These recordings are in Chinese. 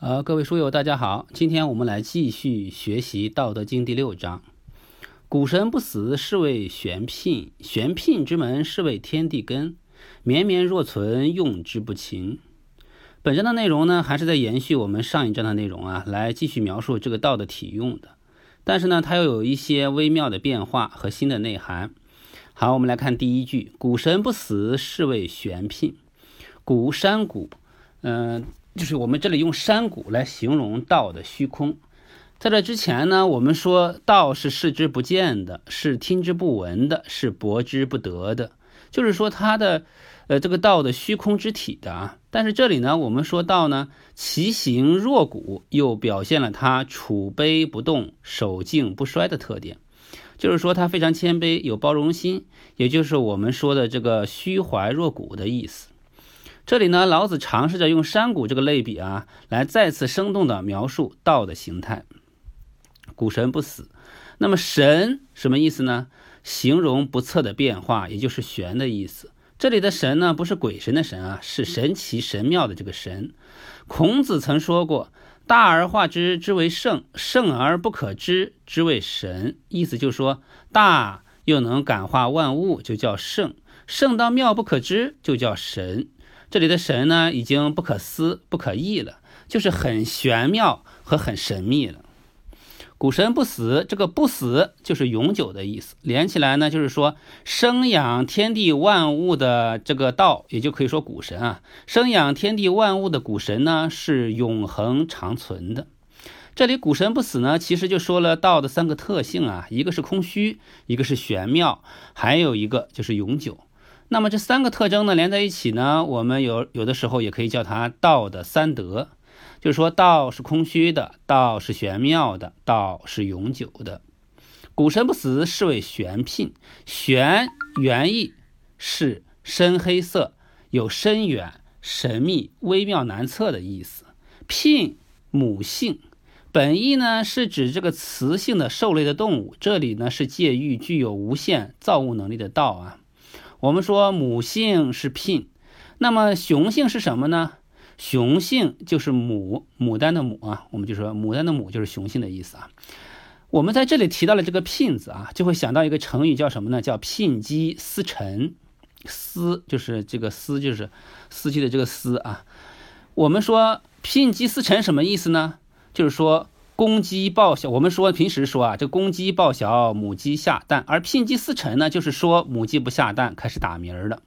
呃，各位书友，大家好，今天我们来继续学习《道德经》第六章。谷神不死，是谓玄牝；玄牝之门，是谓天地根。绵绵若存，用之不勤。本章的内容呢，还是在延续我们上一章的内容啊，来继续描述这个道的体用的。但是呢，它又有一些微妙的变化和新的内涵。好，我们来看第一句：谷神不死，是谓玄牝。谷山谷，嗯。就是我们这里用山谷来形容道的虚空，在这之前呢，我们说道是视之不见的，是听之不闻的，是博之不得的，就是说它的，呃，这个道的虚空之体的啊。但是这里呢，我们说道呢，其形若谷，又表现了它处卑不动、守静不衰的特点，就是说它非常谦卑，有包容心，也就是我们说的这个虚怀若谷的意思。这里呢，老子尝试着用山谷这个类比啊，来再次生动地描述道的形态。谷神不死，那么神什么意思呢？形容不测的变化，也就是玄的意思。这里的神呢，不是鬼神的神啊，是神奇神妙的这个神。孔子曾说过：“大而化之，之为圣；圣而不可知，之为神。”意思就是说，大又能感化万物，就叫圣；圣到妙不可知，就叫神。这里的神呢，已经不可思、不可议了，就是很玄妙和很神秘了。古神不死，这个不死就是永久的意思。连起来呢，就是说生养天地万物的这个道，也就可以说古神啊，生养天地万物的古神呢，是永恒长存的。这里古神不死呢，其实就说了道的三个特性啊，一个是空虚，一个是玄妙，还有一个就是永久。那么这三个特征呢，连在一起呢，我们有有的时候也可以叫它道的三德，就是说道是空虚的，道是玄妙的，道是永久的。古神不死，是谓玄牝。玄原意是深黑色，有深远、神秘、微妙难测的意思。牝母性，本意呢是指这个雌性的兽类的动物，这里呢是借喻具有无限造物能力的道啊。我们说母性是聘，那么雄性是什么呢？雄性就是牡牡丹的牡啊，我们就说牡丹的牡就是雄性的意思啊。我们在这里提到了这个聘字啊，就会想到一个成语叫什么呢？叫聘鸡司晨。司就是这个司就是司机的这个司啊。我们说聘鸡司晨什么意思呢？就是说。公鸡报晓，我们说平时说啊，这公鸡报晓，母鸡下蛋，而牝鸡司晨呢，就是说母鸡不下蛋，开始打鸣了。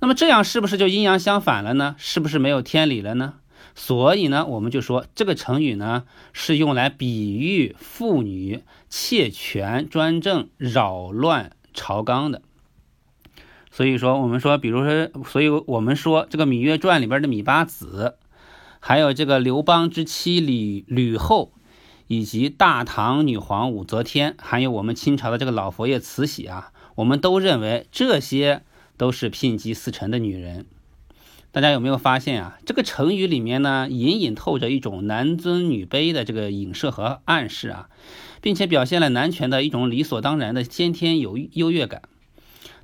那么这样是不是就阴阳相反了呢？是不是没有天理了呢？所以呢，我们就说这个成语呢，是用来比喻妇女窃权专政、扰乱朝纲的。所以说，我们说，比如说，所以我们说这个《芈月传》里边的芈八子。还有这个刘邦之妻吕吕后，以及大唐女皇武则天，还有我们清朝的这个老佛爷慈禧啊，我们都认为这些都是牝鸡司晨的女人。大家有没有发现啊？这个成语里面呢，隐隐透着一种男尊女卑的这个影射和暗示啊，并且表现了男权的一种理所当然的先天有优越感。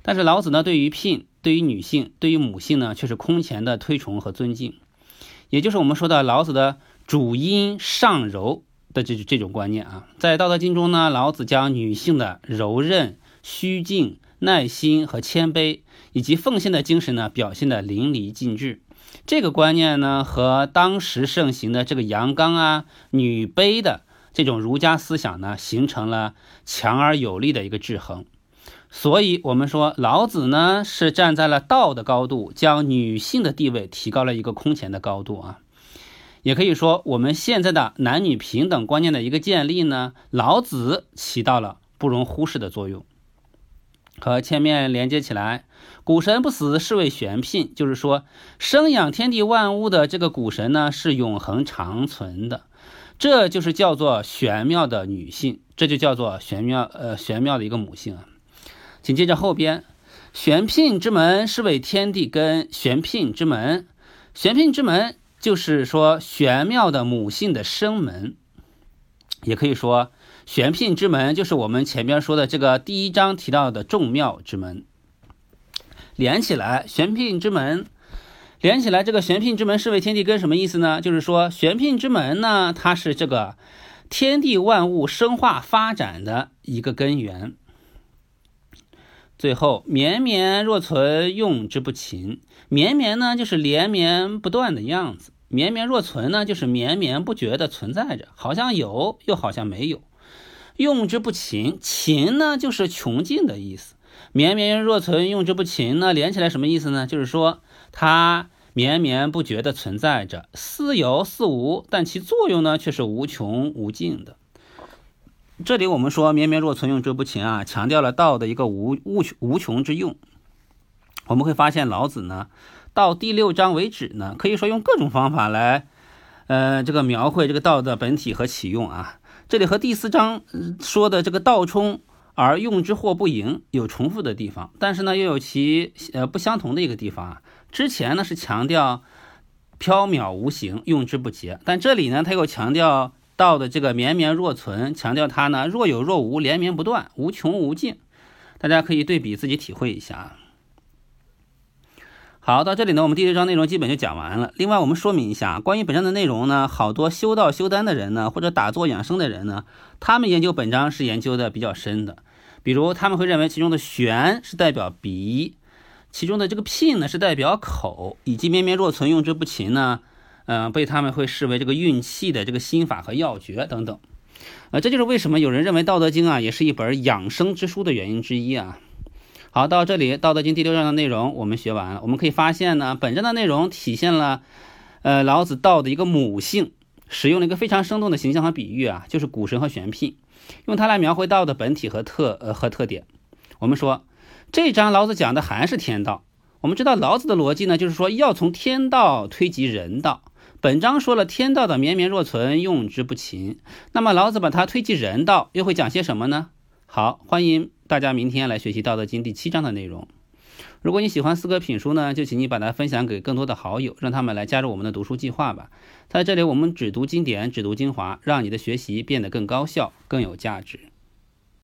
但是老子呢，对于牝，对于女性，对于母性呢，却是空前的推崇和尊敬。也就是我们说的老子的主阴上柔的这这种观念啊，在《道德经》中呢，老子将女性的柔韧、虚静、耐心和谦卑，以及奉献的精神呢，表现的淋漓尽致。这个观念呢，和当时盛行的这个阳刚啊、女卑的这种儒家思想呢，形成了强而有力的一个制衡。所以，我们说老子呢是站在了道的高度，将女性的地位提高了一个空前的高度啊。也可以说，我们现在的男女平等观念的一个建立呢，老子起到了不容忽视的作用。和前面连接起来，古神不死，是谓玄牝，就是说生养天地万物的这个古神呢是永恒长存的，这就是叫做玄妙的女性，这就叫做玄妙呃玄妙的一个母性啊。紧接着后边，玄牝之门是为天地根。玄牝之门，玄牝之门就是说玄妙的母性的生门，也可以说玄牝之门就是我们前面说的这个第一章提到的众妙之门。连起来，玄牝之门连起来，这个玄牝之门是为天地根，什么意思呢？就是说玄牝之门呢，它是这个天地万物生化发展的一个根源。最后，绵绵若存，用之不勤。绵绵呢，就是连绵不断的样子；绵绵若存呢，就是绵绵不绝的存在着，好像有，又好像没有。用之不勤，勤呢，就是穷尽的意思。绵绵若存，用之不勤呢，连起来什么意思呢？就是说它绵绵不绝的存在着，似有似无，但其作用呢，却是无穷无尽的。这里我们说绵绵若存，用之不勤啊，强调了道的一个无无穷无穷之用。我们会发现老子呢，到第六章为止呢，可以说用各种方法来，呃，这个描绘这个道的本体和启用啊。这里和第四章说的这个道冲而用之或不盈有重复的地方，但是呢又有其呃不相同的一个地方啊。之前呢是强调缥缈无形，用之不竭，但这里呢他又强调。道的这个绵绵若存，强调它呢若有若无，连绵不断，无穷无尽。大家可以对比自己体会一下。好，到这里呢，我们第六章内容基本就讲完了。另外，我们说明一下关于本章的内容呢，好多修道修丹的人呢，或者打坐养生的人呢，他们研究本章是研究的比较深的。比如他们会认为其中的玄是代表鼻，其中的这个牝呢是代表口，以及绵绵若存，用之不勤呢。嗯，被他们会视为这个运气的这个心法和要诀等等，呃，这就是为什么有人认为《道德经》啊也是一本养生之书的原因之一啊。好，到这里，《道德经》第六章的内容我们学完了。我们可以发现呢，本章的内容体现了，呃，老子道的一个母性，使用了一个非常生动的形象和比喻啊，就是谷神和玄牝，用它来描绘道的本体和特呃和特点。我们说，这章老子讲的还是天道。我们知道老子的逻辑呢，就是说要从天道推及人道。本章说了天道的绵绵若存，用之不勤。那么老子把它推及人道，又会讲些什么呢？好，欢迎大家明天来学习《道德经》第七章的内容。如果你喜欢四哥品书呢，就请你把它分享给更多的好友，让他们来加入我们的读书计划吧。在这里，我们只读经典，只读精华，让你的学习变得更高效、更有价值。